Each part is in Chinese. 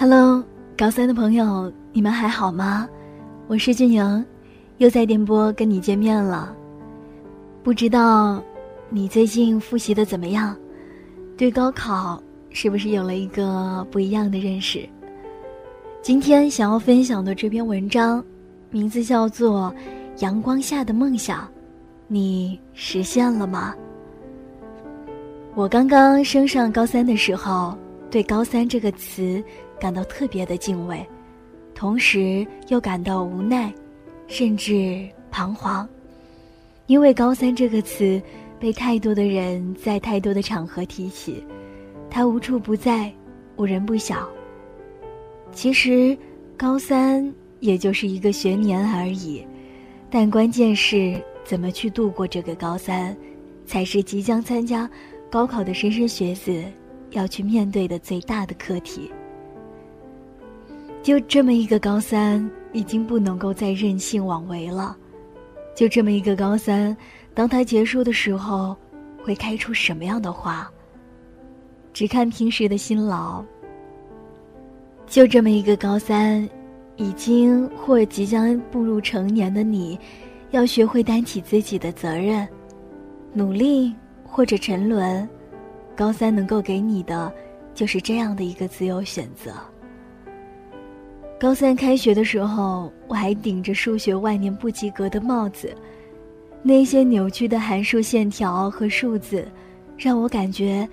Hello，高三的朋友，你们还好吗？我是俊莹，又在电波跟你见面了。不知道你最近复习的怎么样？对高考是不是有了一个不一样的认识？今天想要分享的这篇文章，名字叫做《阳光下的梦想》，你实现了吗？我刚刚升上高三的时候，对“高三”这个词。感到特别的敬畏，同时又感到无奈，甚至彷徨，因为“高三”这个词被太多的人在太多的场合提起，它无处不在，无人不晓。其实，高三也就是一个学年而已，但关键是怎么去度过这个高三，才是即将参加高考的莘莘学子要去面对的最大的课题。就这么一个高三，已经不能够再任性妄为了。就这么一个高三，当他结束的时候，会开出什么样的花？只看平时的辛劳。就这么一个高三，已经或即将步入成年的你，要学会担起自己的责任，努力或者沉沦，高三能够给你的，就是这样的一个自由选择。高三开学的时候，我还顶着数学万年不及格的帽子，那些扭曲的函数线条和数字，让我感觉，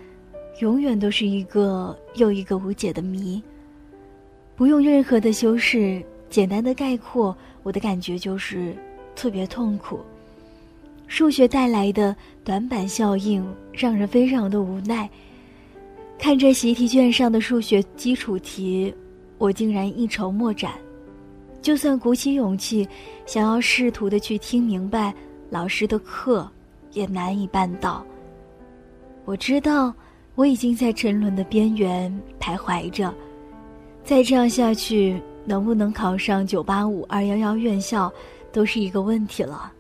永远都是一个又一个无解的谜。不用任何的修饰，简单的概括，我的感觉就是特别痛苦。数学带来的短板效应让人非常的无奈。看着习题卷上的数学基础题。我竟然一筹莫展，就算鼓起勇气，想要试图的去听明白老师的课，也难以办到。我知道我已经在沉沦的边缘徘徊着，再这样下去，能不能考上九八五、二幺幺院校，都是一个问题了。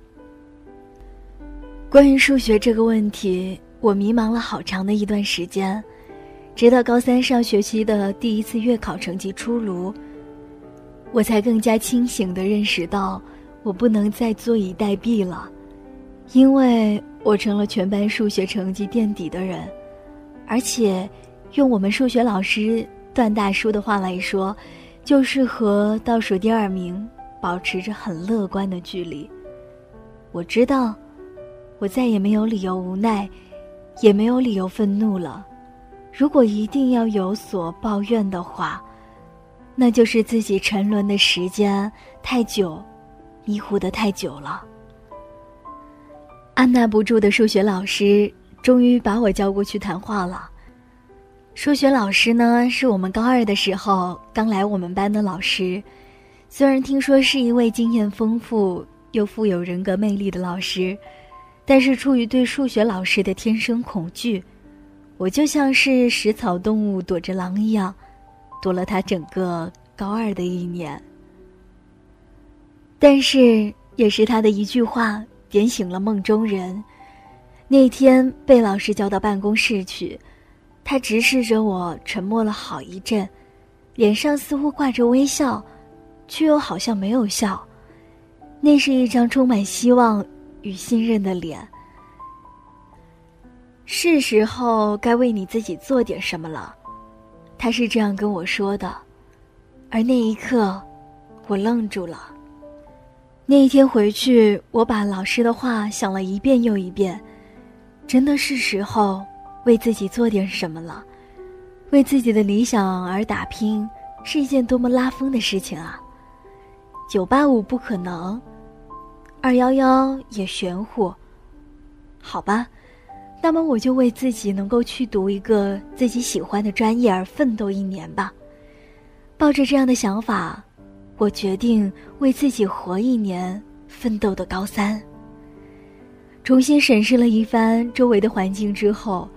关于数学这个问题，我迷茫了好长的一段时间。直到高三上学期的第一次月考成绩出炉，我才更加清醒地认识到，我不能再坐以待毙了，因为我成了全班数学成绩垫底的人，而且，用我们数学老师段大叔的话来说，就是和倒数第二名保持着很乐观的距离。我知道，我再也没有理由无奈，也没有理由愤怒了。如果一定要有所抱怨的话，那就是自己沉沦的时间太久，迷糊的太久了。按捺不住的数学老师终于把我叫过去谈话了。数学老师呢，是我们高二的时候刚来我们班的老师，虽然听说是一位经验丰富又富有人格魅力的老师，但是出于对数学老师的天生恐惧。我就像是食草动物躲着狼一样，躲了他整个高二的一年。但是，也是他的一句话点醒了梦中人。那天被老师叫到办公室去，他直视着我，沉默了好一阵，脸上似乎挂着微笑，却又好像没有笑。那是一张充满希望与信任的脸。是时候该为你自己做点什么了，他是这样跟我说的，而那一刻，我愣住了。那一天回去，我把老师的话想了一遍又一遍，真的是时候为自己做点什么了，为自己的理想而打拼，是一件多么拉风的事情啊！九八五不可能，二幺幺也玄乎，好吧。那么我就为自己能够去读一个自己喜欢的专业而奋斗一年吧。抱着这样的想法，我决定为自己活一年，奋斗的高三。重新审视了一番周围的环境之后，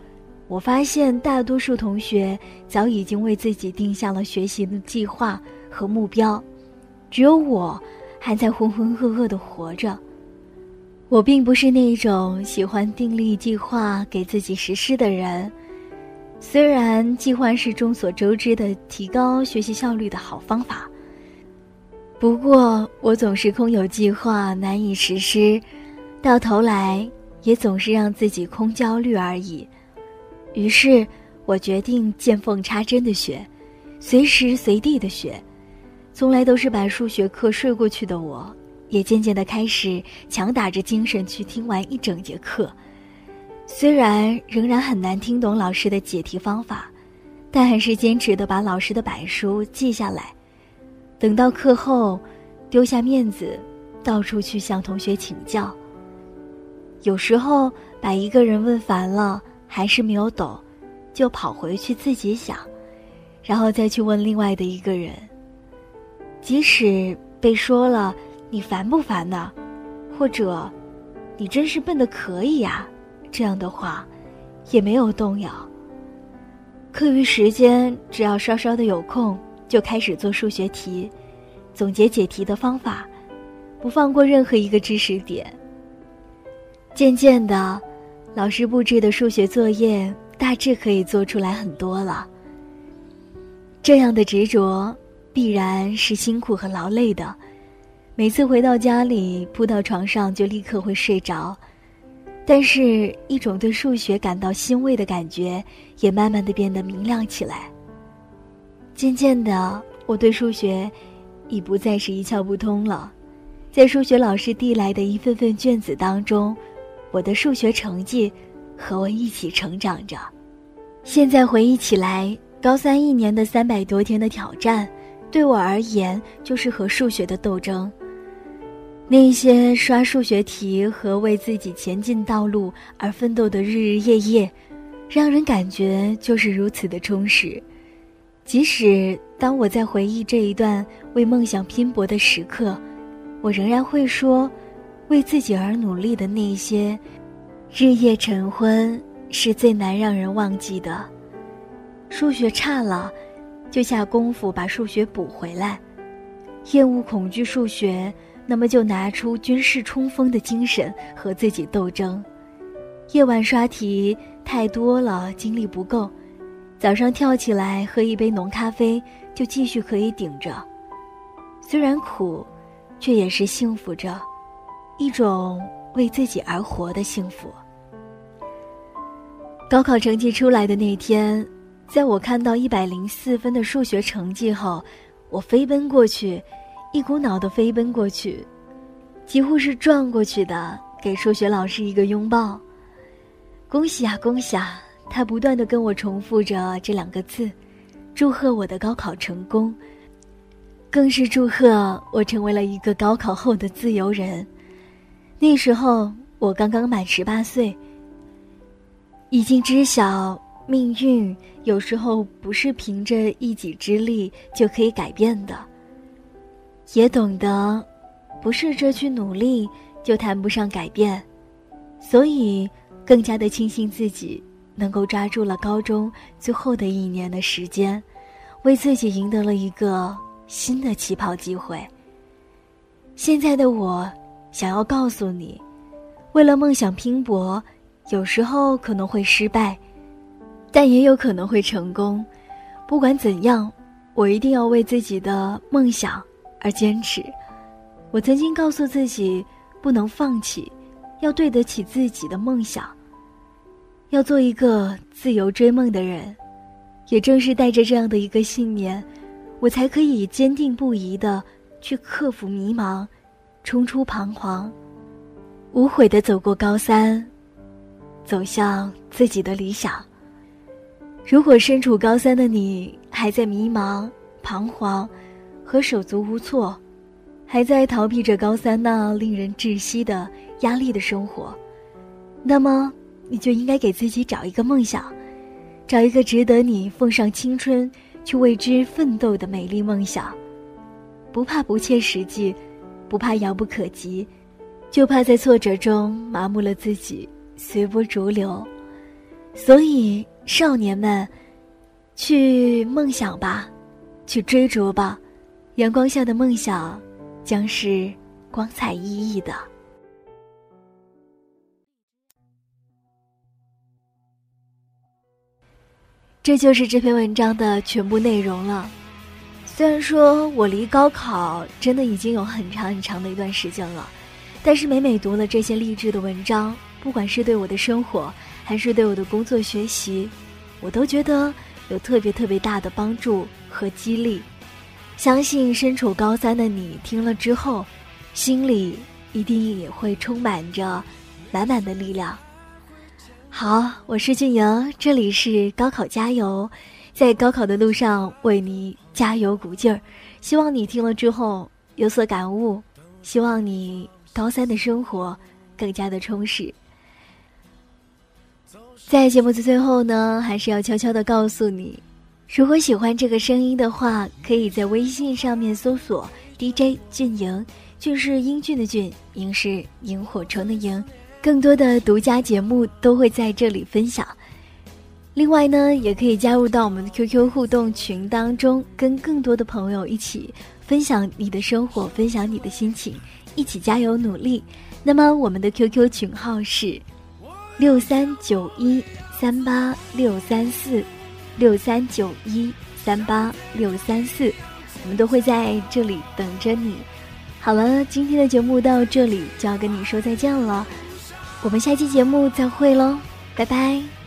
我发现大多数同学早已经为自己定下了学习的计划和目标，只有我还在浑浑噩噩的活着。我并不是那种喜欢订立计划给自己实施的人，虽然计划是众所周知的提高学习效率的好方法，不过我总是空有计划，难以实施，到头来也总是让自己空焦虑而已。于是，我决定见缝插针的学，随时随地的学。从来都是把数学课睡过去的我，也渐渐的开始强打着精神去听完一整节课。虽然仍然很难听懂老师的解题方法，但还是坚持的把老师的板书记下来。等到课后，丢下面子，到处去向同学请教。有时候把一个人问烦了，还是没有懂，就跑回去自己想，然后再去问另外的一个人。即使被说了“你烦不烦呢”，或者“你真是笨的可以呀”，这样的话，也没有动摇。课余时间只要稍稍的有空，就开始做数学题，总结解题的方法，不放过任何一个知识点。渐渐的，老师布置的数学作业大致可以做出来很多了。这样的执着。必然是辛苦和劳累的，每次回到家里扑到床上就立刻会睡着，但是，一种对数学感到欣慰的感觉也慢慢的变得明亮起来。渐渐的，我对数学已不再是一窍不通了，在数学老师递来的一份份卷子当中，我的数学成绩和我一起成长着。现在回忆起来，高三一年的三百多天的挑战。对我而言，就是和数学的斗争。那些刷数学题和为自己前进道路而奋斗的日日夜夜，让人感觉就是如此的充实。即使当我在回忆这一段为梦想拼搏的时刻，我仍然会说，为自己而努力的那些日夜晨昏是最难让人忘记的。数学差了。就下功夫把数学补回来，厌恶恐惧数学，那么就拿出军事冲锋的精神和自己斗争。夜晚刷题太多了，精力不够，早上跳起来喝一杯浓咖啡，就继续可以顶着。虽然苦，却也是幸福着，一种为自己而活的幸福。高考成绩出来的那天。在我看到一百零四分的数学成绩后，我飞奔过去，一股脑的飞奔过去，几乎是撞过去的，给数学老师一个拥抱。恭喜啊，恭喜啊！他不断的跟我重复着这两个字，祝贺我的高考成功，更是祝贺我成为了一个高考后的自由人。那时候我刚刚满十八岁，已经知晓。命运有时候不是凭着一己之力就可以改变的，也懂得不试着去努力就谈不上改变，所以更加的庆幸自己能够抓住了高中最后的一年的时间，为自己赢得了一个新的起跑机会。现在的我想要告诉你，为了梦想拼搏，有时候可能会失败。但也有可能会成功。不管怎样，我一定要为自己的梦想而坚持。我曾经告诉自己，不能放弃，要对得起自己的梦想，要做一个自由追梦的人。也正是带着这样的一个信念，我才可以坚定不移的去克服迷茫，冲出彷徨，无悔的走过高三，走向自己的理想。如果身处高三的你还在迷茫、彷徨和手足无措，还在逃避着高三那令人窒息的压力的生活，那么你就应该给自己找一个梦想，找一个值得你奉上青春去为之奋斗的美丽梦想。不怕不切实际，不怕遥不可及，就怕在挫折中麻木了自己，随波逐流。所以。少年们，去梦想吧，去追逐吧，阳光下的梦想将是光彩熠熠的。这就是这篇文章的全部内容了。虽然说我离高考真的已经有很长很长的一段时间了，但是每每读了这些励志的文章，不管是对我的生活，还是对我的工作学习，我都觉得有特别特别大的帮助和激励。相信身处高三的你听了之后，心里一定也会充满着满满的力量。好，我是俊莹，这里是高考加油，在高考的路上为你加油鼓劲儿。希望你听了之后有所感悟，希望你高三的生活更加的充实。在节目的最后呢，还是要悄悄的告诉你，如果喜欢这个声音的话，可以在微信上面搜索 DJ 俊莹，俊是英俊的俊，莹是萤火虫的萤。更多的独家节目都会在这里分享。另外呢，也可以加入到我们的 QQ 互动群当中，跟更多的朋友一起分享你的生活，分享你的心情，一起加油努力。那么我们的 QQ 群号是六三九一三八六三四六三九一三八六三四，我们都会在这里等着你。好了，今天的节目到这里就要跟你说再见了。我们下期节目再会喽，拜拜。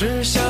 只想